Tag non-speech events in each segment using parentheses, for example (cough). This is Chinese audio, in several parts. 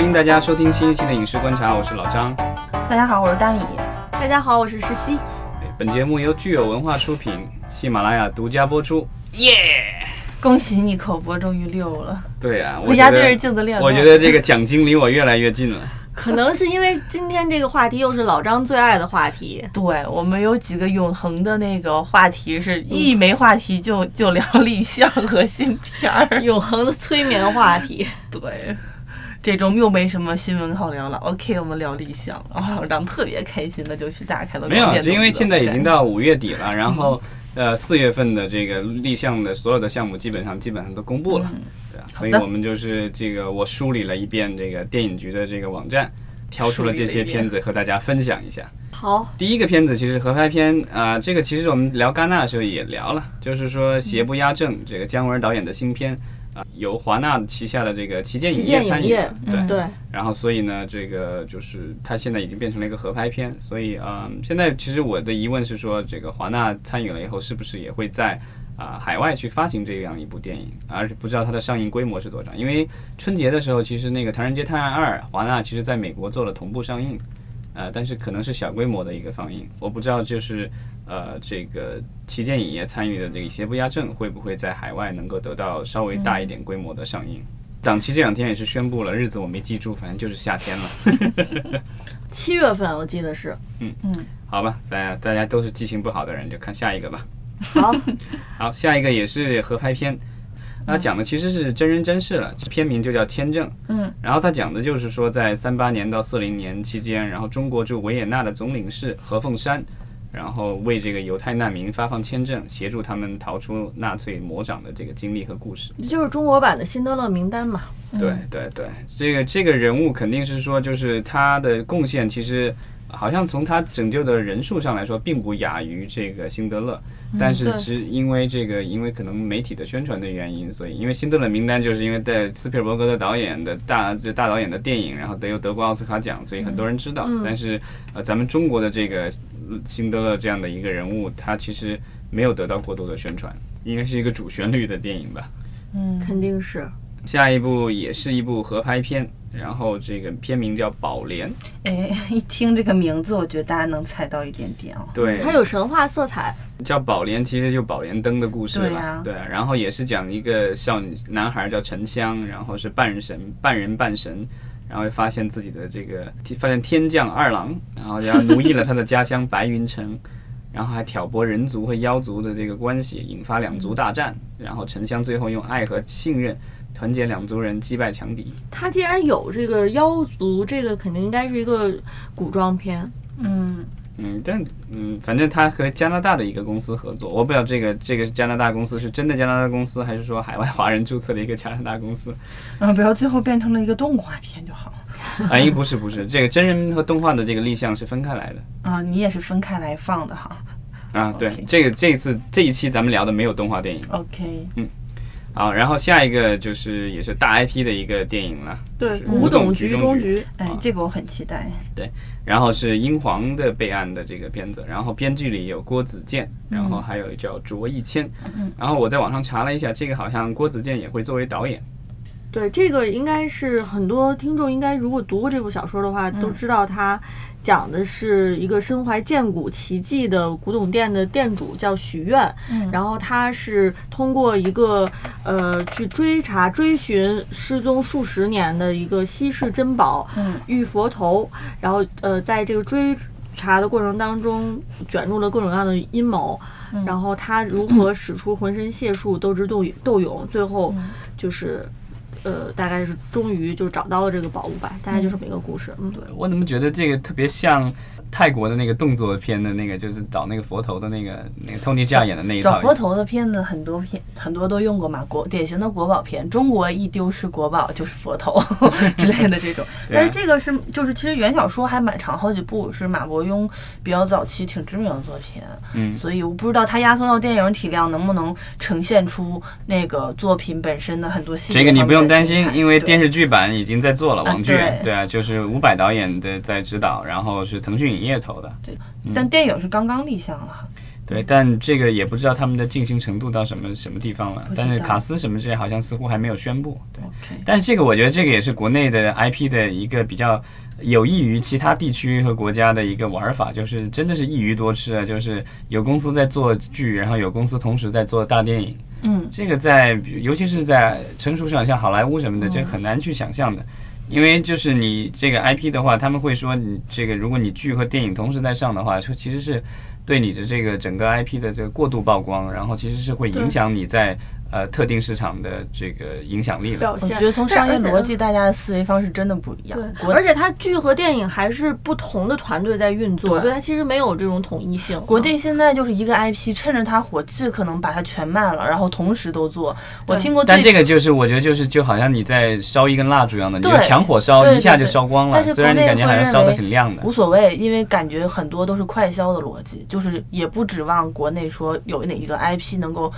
欢迎大家收听新一期的影视观察，我是老张。大家好，我是大米。大家好，我是石溪。本节目由具有文化出品，喜马拉雅独家播出。耶！恭喜你口播终于溜了。对啊，我家对着镜子练。我觉得这个奖金离我越来越近了。可能是因为今天这个话题又是老张最爱的话题。对我们有几个永恒的那个话题，是一没话题就就聊立项和新片儿，永恒的催眠话题。对。这周又没什么新闻好聊了，OK，我们聊立项，然后让特别开心的就去打开了。没有，就因为现在已经到五月底了，然后呃四月份的这个立项的所有的项目基本上基本上都公布了，对啊，所以我们就是这个我梳理了一遍这个电影局的这个网站，挑出了这些片子和大家分享一下。好，第一个片子其实合拍片啊，这个其实我们聊戛纳的时候也聊了，就是说邪不压正，这个姜文导演的新片。啊，由华纳旗下的这个旗舰影业参与，对对。然后，所以呢，这个就是它现在已经变成了一个合拍片。所以，嗯，现在其实我的疑问是说，这个华纳参与了以后，是不是也会在啊海外去发行这样一部电影？而且不知道它的上映规模是多少。因为春节的时候，其实那个《唐人街探案二》，华纳其实在美国做了同步上映，呃，但是可能是小规模的一个放映，我不知道就是。呃，这个旗舰影业参与的这个邪不压正会不会在海外能够得到稍微大一点规模的上映？档期这两天也是宣布了，日子我没记住，反正就是夏天了。(laughs) 七月份我记得是。嗯嗯，好吧，大家大家都是记性不好的人，就看下一个吧。好，(laughs) 好，下一个也是合拍片，那讲的其实是真人真事了，片名就叫《签证》。嗯，然后他讲的就是说，在三八年到四零年期间，然后中国驻维也纳的总领事何凤山。然后为这个犹太难民发放签证，协助他们逃出纳粹魔掌的这个经历和故事，就是中国版的辛德勒名单嘛。对对对，这个这个人物肯定是说，就是他的贡献，其实好像从他拯救的人数上来说，并不亚于这个辛德勒。但是只因为这个，因为可能媒体的宣传的原因，所以因为辛德勒名单就是因为在斯皮尔伯格的导演的大这大导演的电影，然后得有德国奥斯卡奖，所以很多人知道。但是呃，咱们中国的这个辛德勒这样的一个人物，他其实没有得到过多的宣传，应该是一个主旋律的电影吧？嗯，肯定是。下一部也是一部合拍片。然后这个片名叫《宝莲》，哎，一听这个名字，我觉得大家能猜到一点点哦。对，它有神话色彩。叫宝莲，其实就宝莲灯的故事吧。对，然后也是讲一个少女男孩叫沉香，然后是半神、半人半神，然后发现自己的这个发现天降二郎，然后然后奴役了他的家乡白云城，(laughs) 然后还挑拨人族和妖族的这个关系，引发两族大战，然后沉香最后用爱和信任。团结两族人击败强敌。他既然有这个妖族，这个肯定应该是一个古装片。嗯嗯，但嗯，反正他和加拿大的一个公司合作，我不知道这个这个加拿大公司是真的加拿大公司，还是说海外华人注册的一个加拿大公司。嗯，不要最后变成了一个动画片就好。(laughs) 哎，不是不是，这个真人和动画的这个立项是分开来的。啊，你也是分开来放的哈。啊，对，这个这次这一期咱们聊的没有动画电影。OK，嗯。好，然后下一个就是也是大 IP 的一个电影了，对，古董局中局，哎，这个我很期待。对，然后是英皇的备案的这个片子，然后编剧里有郭子健，然后还有叫卓一谦，然后我在网上查了一下，这个好像郭子健也会作为导演。对，这个应该是很多听众应该如果读过这部小说的话，都知道他讲的是一个身怀剑骨奇迹的古董店的店主叫许愿，然后他是通过一个呃去追查追寻失踪数十年的一个稀世珍宝玉佛头，然后呃在这个追查的过程当中卷入了各种各样的阴谋，然后他如何使出浑身解数斗智斗斗勇，最后就是。呃，大概是终于就找到了这个宝物吧，大概就是这么一个故事。嗯，对我怎么觉得这个特别像。泰国的那个动作片的那个，就是找那个佛头的那个那个 Tony Jaa 演的那一套。找佛头的片子很多片很多都用过嘛，国典型的国宝片，中国一丢失国宝就是佛头 (laughs) 之类的这种。(laughs) 但是这个是就是其实原小说还蛮长，好几部是马伯庸比较早期挺知名的作品。嗯。所以我不知道他压缩到电影体量能不能呈现出那个作品本身的很多细节。这个你不用担心，因为电视剧版已经在做了网剧。对啊，就是伍佰导演的在指导，然后是腾讯。营业投的，对，但电影是刚刚立项了。对，但这个也不知道他们的进行程度到什么什么地方了但是卡斯什么之类好像似乎还没有宣布。对但是这个我觉得这个也是国内的 IP 的一个比较有益于其他地区和国家的一个玩法，就是真的是一鱼多吃啊，就是有公司在做剧，然后有公司同时在做大电影。嗯，这个在尤其是在成熟市场，像好莱坞什么的，这很难去想象的。因为就是你这个 IP 的话，他们会说你这个，如果你剧和电影同时在上的话，说其实是对你的这个整个 IP 的这个过度曝光，然后其实是会影响你在呃特定市场的这个影响力的。表现。我觉得从商业逻辑，大家的思维方式真的不一样。对，而且它剧和电影还是不同的团队在运作，我觉得它其实没有这种统一性。国内现在就是一个 IP，趁着它火，尽可能把它全卖了，然后同时都做。我听过，但这个就是我觉得就是就好像你在烧一根蜡烛一样的，你就对强火烧一下就烧光了。但是虽然你国内感觉好像烧得会认为很亮的无，所谓，因为感觉很多都是快销的逻辑，就是也不指望国内说有哪一个 IP 能够，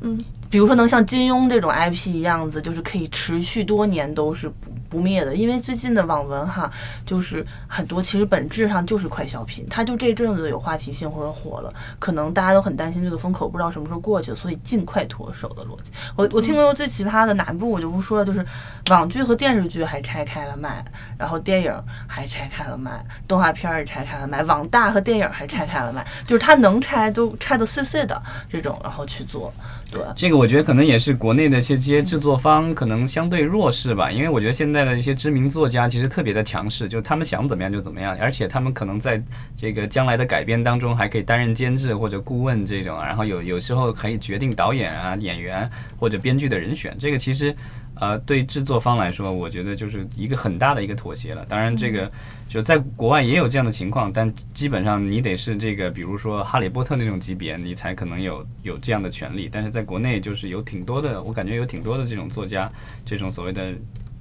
嗯，比如说能像金庸这种 IP 一样子，就是可以持续多年都是不不灭的。因为最近的网文哈，就是很多其实本质上就是快消品，它就这阵子有话题性或者火了，可能大家都很担心这个风口不知道什么时候过去，所以尽快脱手的逻辑。我我听过最奇葩的哪一部我就不说了，就是网剧和电视剧还拆开了卖，然后电影还拆开了卖，动画片儿也拆开了卖，网大和电影还拆开了卖，就是它能拆都拆的碎碎的这种，然后去做，对。这个我觉得可能也是国内的这些制作方可能相对弱势吧，因为我觉得现在的一些知名作家其实特别的强势，就他们想怎么样就怎么样，而且他们可能在这个将来的改编当中还可以担任监制或者顾问这种，然后有有时候可以决定导演啊、演员或者编剧的人选，这个其实。呃，对制作方来说，我觉得就是一个很大的一个妥协了。当然，这个就在国外也有这样的情况，但基本上你得是这个，比如说《哈利波特》那种级别，你才可能有有这样的权利。但是在国内，就是有挺多的，我感觉有挺多的这种作家，这种所谓的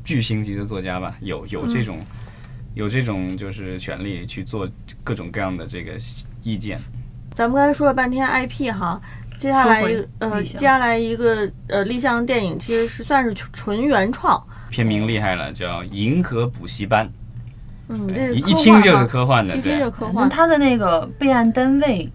巨星级的作家吧，有有这种、有这种就是权利去做各种各样的这个意见。咱们刚才说了半天 IP 哈，接下来呃，接下来一个呃立项电影其实是算是纯原创，片名厉害了，叫《银河补习班嗯，》，这一一听就是科幻的，对一听就。科那幻。他的那个备案单位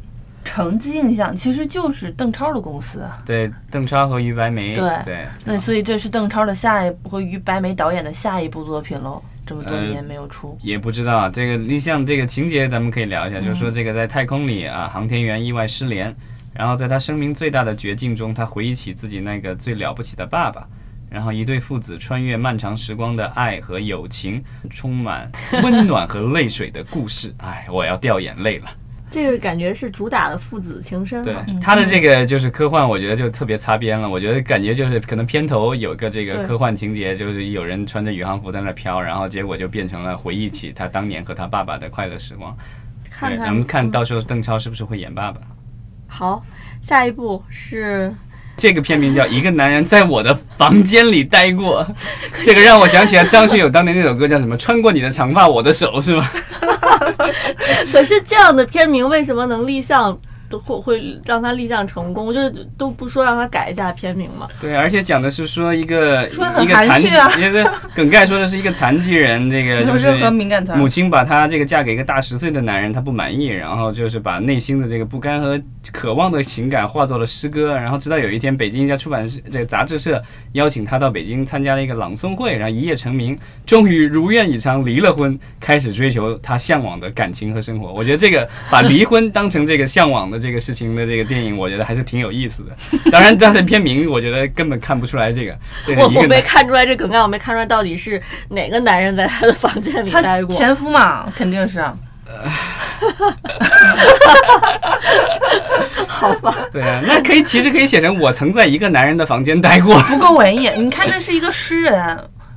成绩印象其实就是邓超的公司啊。对，邓超和于白眉，对对，那所以这是邓超的下一部和于白眉导演的下一部作品喽。这么多呃年没有出，也不知道这个立项这个情节，咱们可以聊一下，就是说这个在太空里啊，航天员意外失联，然后在他生命最大的绝境中，他回忆起自己那个最了不起的爸爸。然后一对父子穿越漫长时光的爱和友情，充满温暖和泪水的故事。(laughs) 哎，我要掉眼泪了。这个感觉是主打的父子情深对。他的这个就是科幻，我觉得就特别擦边了。我觉得感觉就是可能片头有个这个科幻情节，就是有人穿着宇航服在那飘，然后结果就变成了回忆起他当年和他爸爸的快乐时光。看看咱们看嗯到时候邓超是不是会演爸爸？好，下一部是这个片名叫《一个男人在我的房间里待过》，(laughs) 这个让我想起来张学友当年那首歌叫什么？穿过你的长发，我的手是吗？(laughs) 可是这样的片名为什么能立项？都会会让他立项成功？就是都不说让他改一下片名嘛？对，而且讲的是说一个一个残啊，因为梗概说的是一个残疾人，这个 (laughs) 就是没有任何敏感词母亲把她这个嫁给一个大十岁的男人，她不满意，然后就是把内心的这个不甘和渴望的情感化作了诗歌，然后直到有一天，北京一家出版社这个杂志社邀请她到北京参加了一个朗诵会，然后一夜成名，终于如愿以偿离了婚，开始追求她向往的感情和生活。我觉得这个把离婚当成这个向往的这个事情的这个电影，我觉得还是挺有意思的。(laughs) 当然，它的片名我觉得根本看不出来这个，这个我我没看出来这梗概，我没看出来到底是哪个男人在他的房间里待过。前夫嘛，(laughs) 肯定是。(laughs) 好吧，对啊，那可以其实可以写成我曾在一个男人的房间待过不够文艺。你看，这是一个诗人，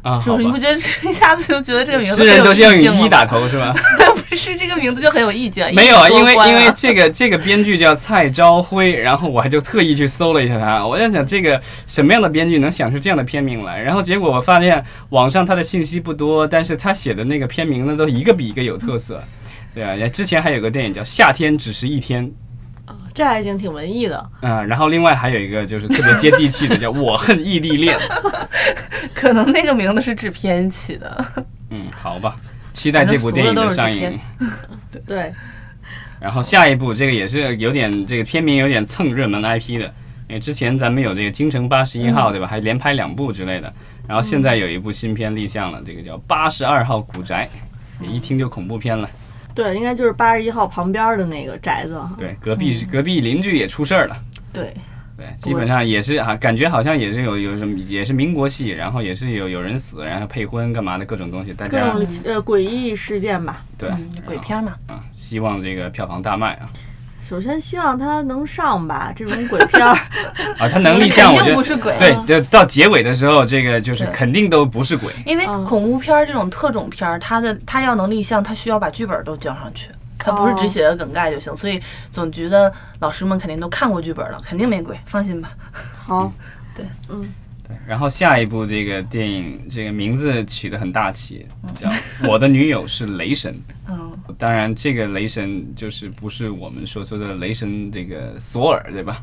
啊，是不是？你不觉得一下子就觉得这个名字诗人都是要很有意境了用一打头是吧？不是这个名字就很有意境。没有啊，因为因为这个这个编剧叫蔡朝辉，然后我还就特意去搜了一下他，我在想这个什么样的编剧能想出这样的片名来，然后结果我发现网上他的信息不多，但是他写的那个片名呢都一个比一个有特色。对啊，之前还有个电影叫《夏天只是一天》，这还行，挺文艺的。嗯、然后另外还有一个就是特别接地气的叫《我恨异地恋》。(laughs) 可能那个名字是制片起的。嗯，好吧，期待这部电影的上映。(laughs) 对，然后下一部这个也是有点这个片名有点蹭热门 IP 的，因为之前咱们有这个《京城八十一号》对吧，还连拍两部之类的。然后现在有一部新片立项了，这个叫《八十二号古宅》，一听就恐怖片了。对，应该就是八十一号旁边的那个宅子。对，隔壁隔壁邻居也出事儿了。对，对，基本上也是啊，感觉好像也是有有什么，也是民国戏，然后也是有有人死，然后配婚干嘛的各种东西，大各种呃诡异事件吧。对嗯，鬼片嘛，啊，希望这个票房大卖啊首先希望它能上吧，这种鬼片儿。(laughs) 啊，它能立项，我觉得不是鬼，对，就到结尾的时候，这个就是肯定都不是鬼。因为嗯恐怖片儿这种特种片儿，它的它要能立项，它需要把剧本都交上去，它不是只写个梗概就行。所以总觉得老师们肯定都看过剧本了，肯定没鬼，放心吧。好，对，嗯，对，然后下一部这个电影，这个名字取得很大气，叫《我的女友是雷神》。(laughs) 嗯，当然，这个雷神就是不是我们所说的雷神这个索尔，对吧？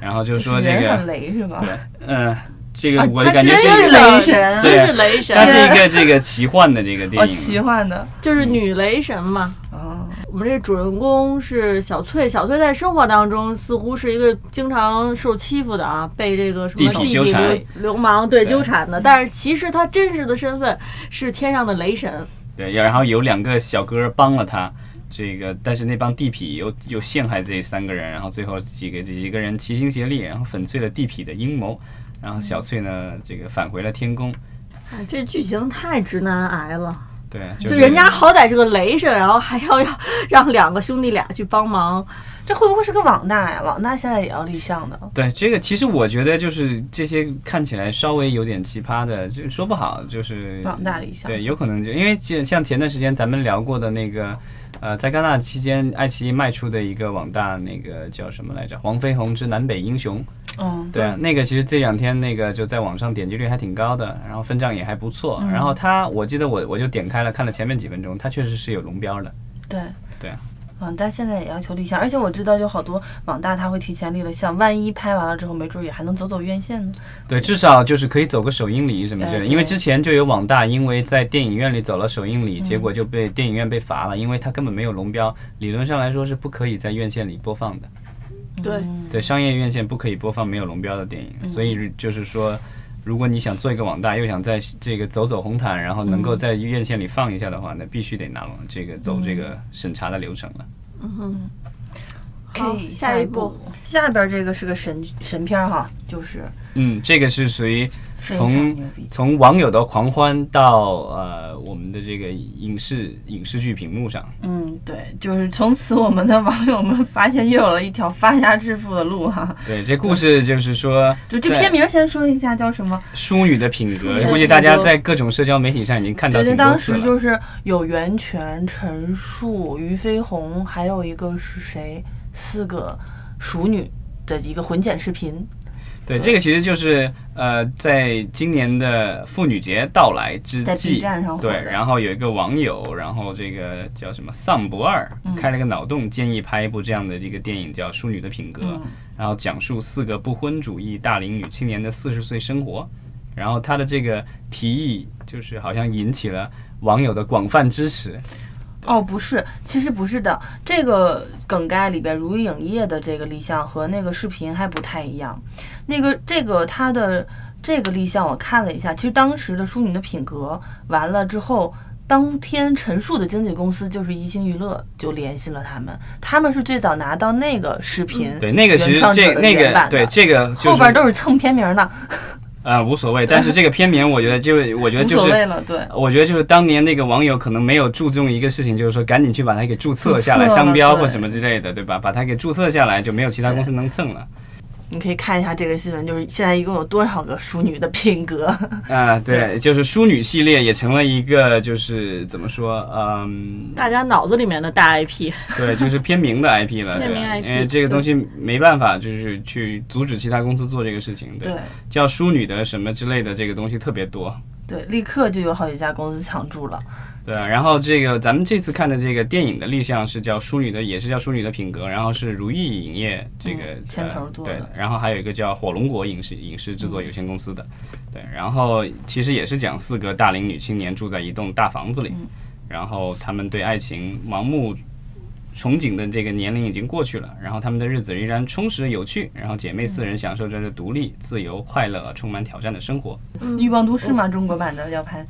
然后就是说这个，雷是吧？对，嗯、这个啊我就感觉这个真是雷神，对真是雷神它，是一个这个奇幻的这个电哦，影，奇幻的，就是女雷神嘛。哦，我们这主人公是小翠，小翠在生活当中似乎是一个经常受欺负的啊，被这个什么地痞流流氓对对纠缠的。但是其实她真实的身份是天上的雷神。对，然后有两个小哥帮了她，这个但是那帮地痞又又陷害这三个人，然后最后几个几个人齐心协力，然后粉碎了地痞的阴谋，然后小翠呢这个返回了天宫，啊，这剧情太直男癌了，对，就是人家好歹是个雷神，然后还要要让两个兄弟俩去帮忙。这会不会是个网大呀？网大现在也要立项的。对这个，其实我觉得就是这些看起来稍微有点奇葩的，就说不好，就是网大立项对，有可能就因为就像前段时间咱们聊过的那个，呃，在戛纳期间，爱奇艺卖出的一个网大，那个叫什么来着，《黄飞鸿之南北英雄》。嗯，对啊，那个其实这两天那个就在网上点击率还挺高的，然后分账也还不错。嗯然后它，我记得我我就点开了看了前面几分钟，它确实是有龙标的。对对啊。网大现在也要求立项，而且我知道有好多网大他会提前立了项，万一拍完了之后，没准也还能走走院线呢。对，至少就是可以走个首映礼什么之类的。因为之前就有网大因为在电影院里走了首映礼，嗯结果就被电影院被罚了，因为他根本没有龙标，理论上来说是不可以在院线里播放的。对。商业院线不可以播放没有龙标的电影，所以就是说，如果你想做一个网大，又想在这个走走红毯，然后能够在院线里放一下的话，那必须得拿这个走这个审查的流程了。嗯哼，可以下一步，下边这个是个神神片儿哈，就是嗯，这个是属于从。从网友的狂欢到呃我们的这个影视影视剧屏幕上，嗯，对，就是从此我们的网友们发现又有了一条发家致富的路哈。对，这故事就是说，就这片名先说一下叫什么？淑女的品格，估计大家在各种社交媒体上已经看到对，当。时就是有袁泉、陈数、俞飞鸿，还有一个是谁？四个熟女的一个混剪视频。对，这个其实就是呃，在今年的妇女节到来之在际 B 站上，对，然后有一个网友，然后这个叫什么丧不二，嗯开了个脑洞，建议拍一部这样的这个电影，叫《淑女的品格》，嗯然后讲述四个不婚主义大龄女青年的四十岁生活。然后他的这个提议，就是好像引起了网友的广泛支持。哦，不是，其实不是的。这个梗概里边，如意影业的这个立项和那个视频还不太一样。那个这个它的这个立项我看了一下，其实当时的《淑女的品格》完了之后，当天陈数的经纪公司就是一星娱乐就联系了他们，他们是最早拿到那个视频，对，那个其实原创者的这那原版的个对这个就是后边都是蹭片名的，啊、无所谓。但是这个片名，我觉得就我觉得就是。所谓了。对，我觉得就是当年那个网友可能没有注重一个事情，就是说赶紧去把它给注册下来，商标或什么之类的，对吧？把它给注册下来，就没有其他公司能蹭了。你可以看一下这个新闻，就是现在一共有多少个淑女的品格。(laughs) 啊、对，就是淑女系列也成了一个，就是怎么说，嗯，大家脑子里面的大 IP，(laughs) 对，就是偏名的 IP 了，偏名对 IP 因为这个东西没办法，就是去阻止其他公司做这个事情，对，对叫淑女的什么之类的这个东西特别多。对，立刻就有好几家公司抢注了。对啊，然后这个咱们这次看的这个电影的立项是叫《淑女的》，也是叫《淑女的品格》，然后是如意影业这个、嗯牵头做的。呃对，然后还有一个叫火龙果影视影视制作有限公司的，对，然后其实也是讲四个大龄女青年住在一栋大房子里，嗯。然后她们对爱情盲目憧憬的这个年龄已经过去了，然后她们的日子仍然充实有趣，然后姐妹四人享受着这独立、自由、快乐、充满挑战的生活。欲望都市嘛，中国版的要拍，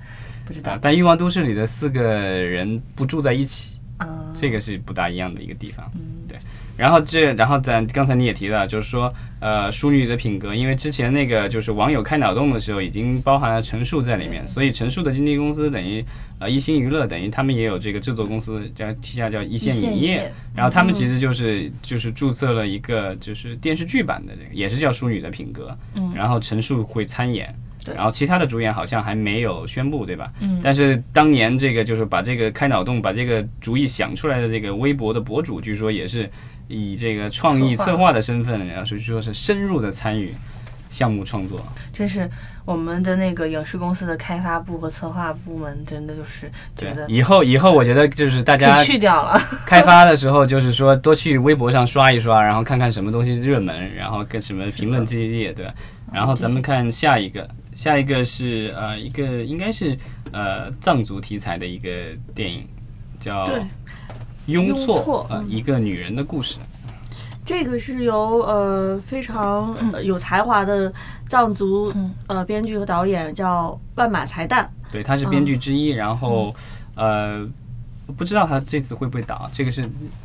不知道啊，但《欲望都市》里的四个人不住在一起，啊。这个是不大一样的一个地方。嗯对。然后这，然后咱刚才你也提到，就是说，呃，淑女的品格，因为之前那个就是网友开脑洞的时候，已经包含了陈数在里面，所以陈数的经纪公司等于呃一星娱乐，等于他们也有这个制作公司，叫旗下叫一线影业然后他们其实就是就是注册了一个就是电视剧版的这个，也是叫淑女的品格，嗯然后陈数会参演。对然后其他的主演好像还没有宣布，对吧？嗯但是当年这个就是把这个开脑洞、把这个主意想出来的这个微博的博主，据说也是以这个创意策划的身份，然后是说是深入的参与项目创作。真是我们的那个影视公司的开发部和策划部门，真的就是觉得以后以后我觉得就是大家去掉了。开发的时候，就是说多去微博上刷一刷，然后看看什么东西热门，然后跟什么评论激烈，对吧？然后咱们看下一个，下一个是呃一个应该是呃藏族题材的一个电影，叫对《雍雍错错》呃，嗯。一个女人的故事。这个是由呃非常呃有才华的藏族嗯。呃编剧和导演叫万马才旦，对，他是编剧之一，然后呃。不知道他这次会不会倒，这个是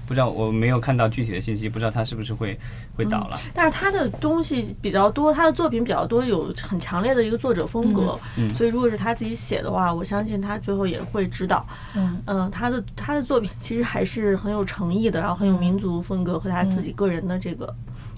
不知道，我没有看到具体的信息，不知道他是不是会会倒了。但是他的东西比较多，他的作品比较多，有很强烈的一个作者风格，所以如果是他自己写的话，我相信他最后也会知道。嗯嗯，他的他的作品其实还是很有诚意的，然后很有民族风格和他自己个人的这个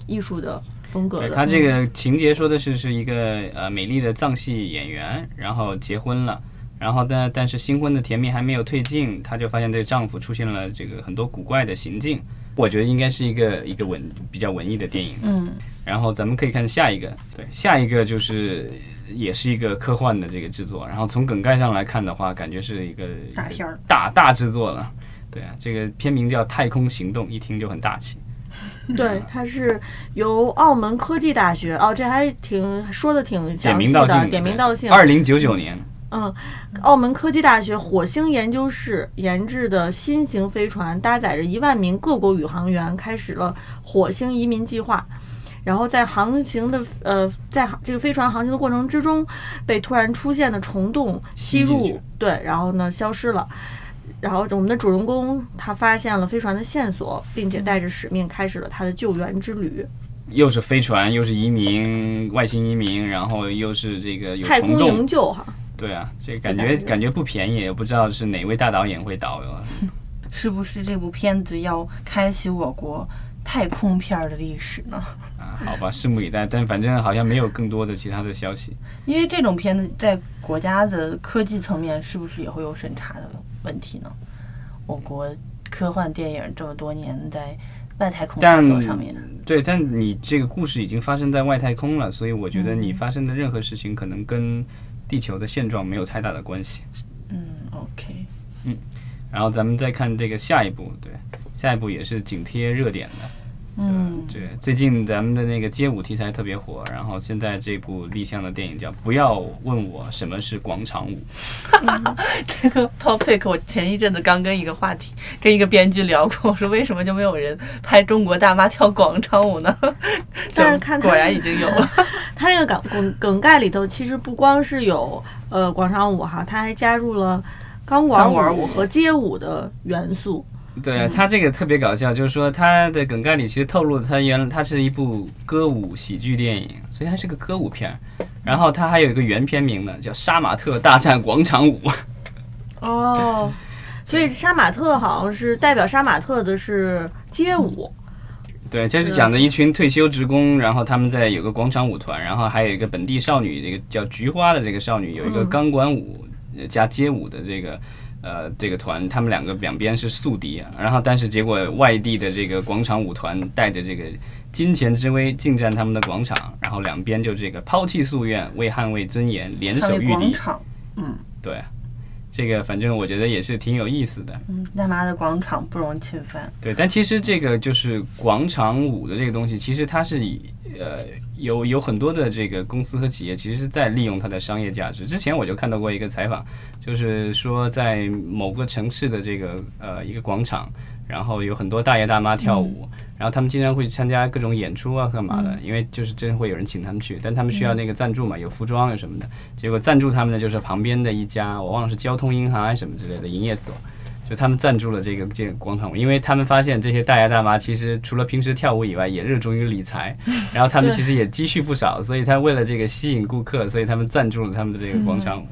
艺术的风格的。对他这个情节说的是是一个呃美丽的藏戏演员，然后结婚了，然后但但是新婚的甜蜜还没有褪尽，她就发现这个丈夫出现了这个很多古怪的行径。我觉得应该是一个一个文比较文艺的电影。嗯然后咱们可以看下一个，对，下一个就是也是一个科幻的这个制作。然后从梗概上来看的话，感觉是一个大片儿，大大制作了。对啊，这个片名叫《太空行动》，一听就很大气。对，它是由澳门科技大学哦，这还挺说的挺点详细的，名道姓，点名道姓。二零九九年，嗯，澳门科技大学火星研究室研制的新型飞船，搭载着一万名各国宇航员，开始了火星移民计划。然后在航行的呃，在这个飞船航行的过程之中，被突然出现的虫洞吸入，对，然后呢消失了。然后我们的主人公他发现了飞船的线索，并且带着使命开始了他的救援之旅。又是飞船，又是移民，外星移民，然后又是这个有太空营，救哈，对啊，这感感觉觉感觉不便宜，也不知道是哪位大导演会导。(laughs) 是不是这部片子要开启我国太空片儿的历史呢？啊，好吧，拭目以待。但反正好像没有更多的其他的消息。(laughs) 因为这种片子在国家的科技层面是不是也会有审查的问题呢？我国科幻电影这么多年在外太空探索上面，对，但你这个故事已经发生在外太空了，所以我觉得嗯你发生的任何事情可能跟地球的现状没有太大的关系。嗯，OK，嗯然后咱们再看这个下一步，对，下一步也是紧贴热点的。嗯，对，最近咱们的那个街舞题材特别火，然后现在这部立项的电影叫《不要问我什么是广场舞》。(laughs) 这个 topic 我前一阵子刚跟一个话题跟一个编剧聊过，我说为什么就没有人拍中国大妈跳广场舞呢？(laughs) 就但是看果然已经有了，(laughs) 它那个梗梗梗概里头，其实不光是有呃广场舞哈，它还加入了钢管钢管舞和街舞的元素。对啊，他这个特别搞笑，就是说他的梗概里其实透露了他原来它是一部歌舞喜剧电影，所以它是个歌舞片儿。然后它还有一个原片名呢，叫《杀马特大战广场舞》。(laughs) 哦，所以杀马特好像是代表杀马特的是街舞。对，这是讲的一群退休职工，然后他们在有个广场舞团，然后还有一个本地少女，这个叫菊花的这个少女，有一个钢管舞呃加街舞的这个呃这个团，他们两个两边是宿敌啊。然后但是结果外地的这个广场舞团带着这个金钱之威进占他们的广场，然后两边就这个抛弃夙愿，为捍卫尊严联手御敌。广场，嗯对，这个反正我觉得也是挺有意思的。嗯，大妈的广场不容侵犯，对，但其实这个就是广场舞的这个东西，其实它是以呃有有很多的这个公司和企业其实是在利用它的商业价值。之前我就看到过一个采访，就是说在某个城市的这个呃一个广场，然后有很多大爷大妈跳舞，然后他们经常会参加各种演出啊，干嘛的？因为就是真会有人请他们去，但他们需要那个赞助嘛，有服装有什么的。结果赞助他们的就是旁边的一家，我忘了是交通银行还是什么之类的营业所。就他们赞助了这个这个广场舞，因为他们发现这些大爷大妈其实除了平时跳舞以外，也热衷于理财，然后他们其实也积蓄不少，所以他为了这个吸引顾客，所以他们赞助了他们的这个广场舞。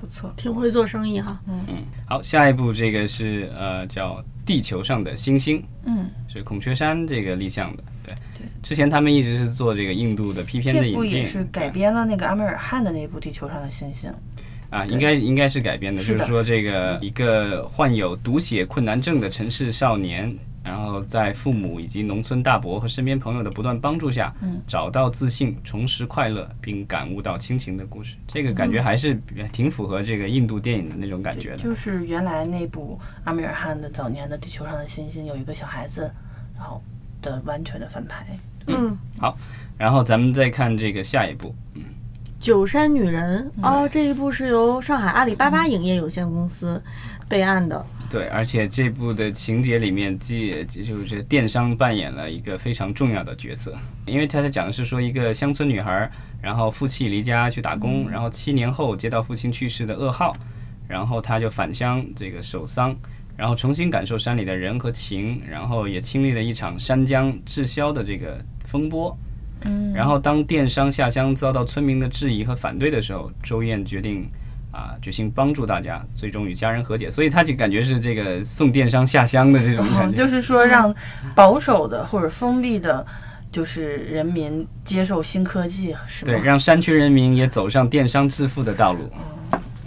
不错，挺会做生意哈。嗯，好，下一步这个是呃叫地球上的星星，嗯，是孔雀山这个立项的。对对，之前他们一直是做这个印度的批片的这部引进，也是改编了那个阿米尔汗的那部《地球上的星星》。啊，应该应该是改编的，就是说这个一个患有读写困难症的城市少年，然后在父母以及农村大伯和身边朋友的不断帮助下，嗯找到自信，重拾快乐，并感悟到亲情的故事。这个感觉还是挺符合这个印度电影的那种感觉的。就是原来那部阿米尔汗的早年的《地球上的星星》，有一个小孩子，然后的完全的翻拍。嗯，好然后咱们再看这个下一步，九山女人哦，这一部是由上海阿里巴巴影业有限公司备案的。对，而且这部的情节里面，既就是电商扮演了一个非常重要的角色，因为他在讲的是说一个乡村女孩，然后负气离家去打工，然后七年后接到父亲去世的噩耗，然后她就返乡这个守丧，然后重新感受山里的人和情，然后也经历了一场山江滞销的这个风波。嗯，然后当电商下乡遭到村民的质疑和反对的时候，周燕决定啊决心帮助大家，最终与家人和解。所以他就感觉是这个送电商下乡的这种感嗯，觉。就是说让保守的或者封闭的，就是人民接受新科技，是吗？对，让山区人民也走上电商致富的道路。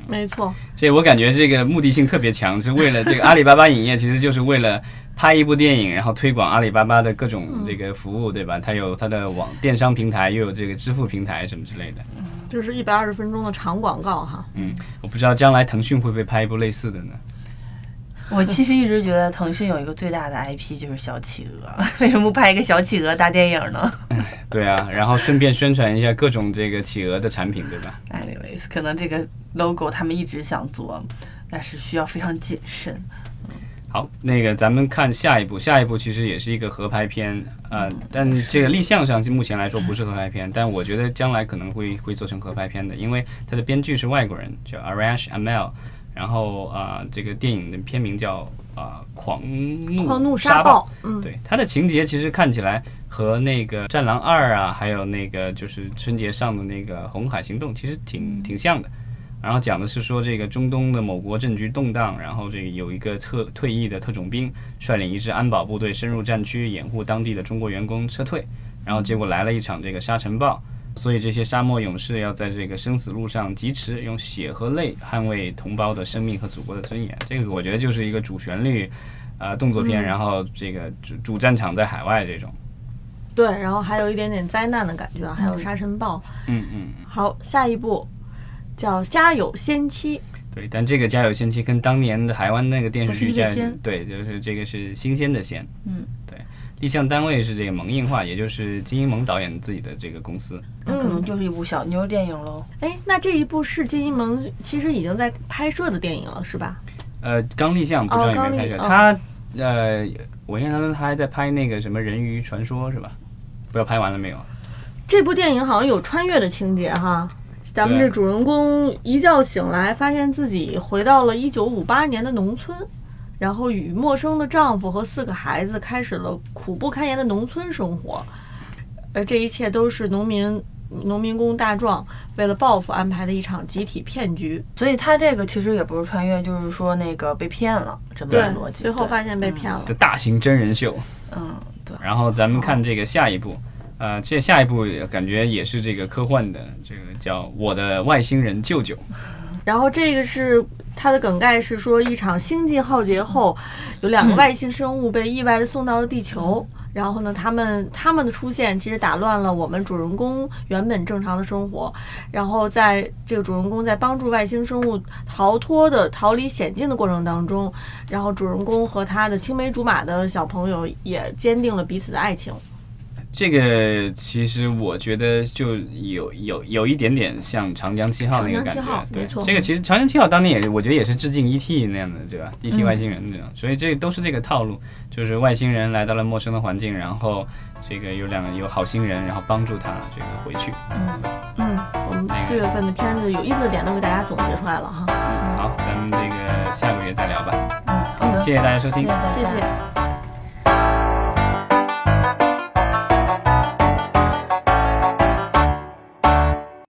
没错，所以我感觉这个目的性特别强，是为了这个阿里巴巴影业，其实就是为了拍一部电影，然后推广阿里巴巴的各种这个服务，对吧？它有它的网电商平台，又有这个支付平台什么之类的。就是一百二十分钟的长广告哈。嗯，我不知道将来腾讯会不会拍一部类似的呢？我其实一直觉得腾讯有一个最大的 IP 就是小企鹅，(laughs) 为什么不拍一个小企鹅大电影呢 (laughs) 对啊，然后顺便宣传一下各种这个企鹅的产品，对吧？？Anyways，可能这个 logo 他们一直想做，但是需要非常谨慎。好，那个咱们看下一部，下一部其实也是一个合拍片，呃，但这个立项上目前来说不是合拍片，但我觉得将来可能会会做成合拍片的，因为它的编剧是外国人，叫 Arash Amel，然后啊、呃这个电影的片名叫啊、呃狂怒狂怒沙沙暴，嗯，对，它的情节其实看起来和那个《战狼二》啊，还有那个就是春节上的那个《红海行动》其实挺挺像的。然后讲的是说这个中东的某国政局动荡，然后这个有一个特退役的特种兵率领一支安保部队深入战区掩护当地的中国员工撤退，然后结果来了一场这个沙尘暴，所以这些沙漠勇士要在这个生死路上疾驰，用血和泪捍卫同胞的生命和祖国的尊严。这个我觉得就是一个主旋律。呃，动作片，然后这个主主战场在海外这种，对，然后还有一点点灾难的感觉，还有沙尘暴。嗯嗯，好，下一部叫《家有仙妻》。对，但这个《家有仙妻》跟当年的台湾那个电视剧都是一个家仙对，就是这个是新鲜的鲜，嗯，对，立项单位是这个蒙映画，也就是金英萌导演自己的这个公司，那可能就是一部小妞电影喽。哎，那这一部是金一萌其实已经在拍摄的电影了，是吧？呃，刚立项，不知道哦有没有拍摄，刚立哦他呃，我印象当中他还在拍那个什么《人鱼传说》是吧？不知道拍完了没有？这部电影好像有穿越的情节哈。咱们这主人公一觉醒来，发现自己回到了一九五八年的农村，然后与陌生的丈夫和四个孩子开始了苦不堪言的农村生活。而这一切都是农民农民工大壮为了报复安排的一场集体骗局。所以他这个其实也不是穿越，就是说那个被骗了，这么对个逻，辑。最后发现被骗了。的大型真人秀。嗯，对。然后咱们看这个下一步，呃，这下一步感觉也是这个科幻的，这个叫《我的外星人舅舅》。然后这个是它的梗概是说，一场星际浩劫后，有两个外星生物被意外的送到了地球。然后呢，他们他们的出现其实打乱了我们主人公原本正常的生活。然后在这个主人公在帮助外星生物逃脱的逃离险境的过程当中，然后主人公和他的青梅竹马的小朋友也坚定了彼此的爱情。这个其实我觉得就有有有一点点像长江七号那个感觉，对，这个其实长江七号当年也我觉得也是致敬 E.T. 那样的，对吧？E.T. 外星人那种，所以这都是这个套路，就是外星人来到了陌生的环境，然后这个有两个有好心人，然后帮助他这个回去。嗯，我们四月份的片子有意思的点都给大家总结出来了哈，嗯，好，咱们这个下个月再聊吧。嗯，好的，谢谢大家收听谢谢。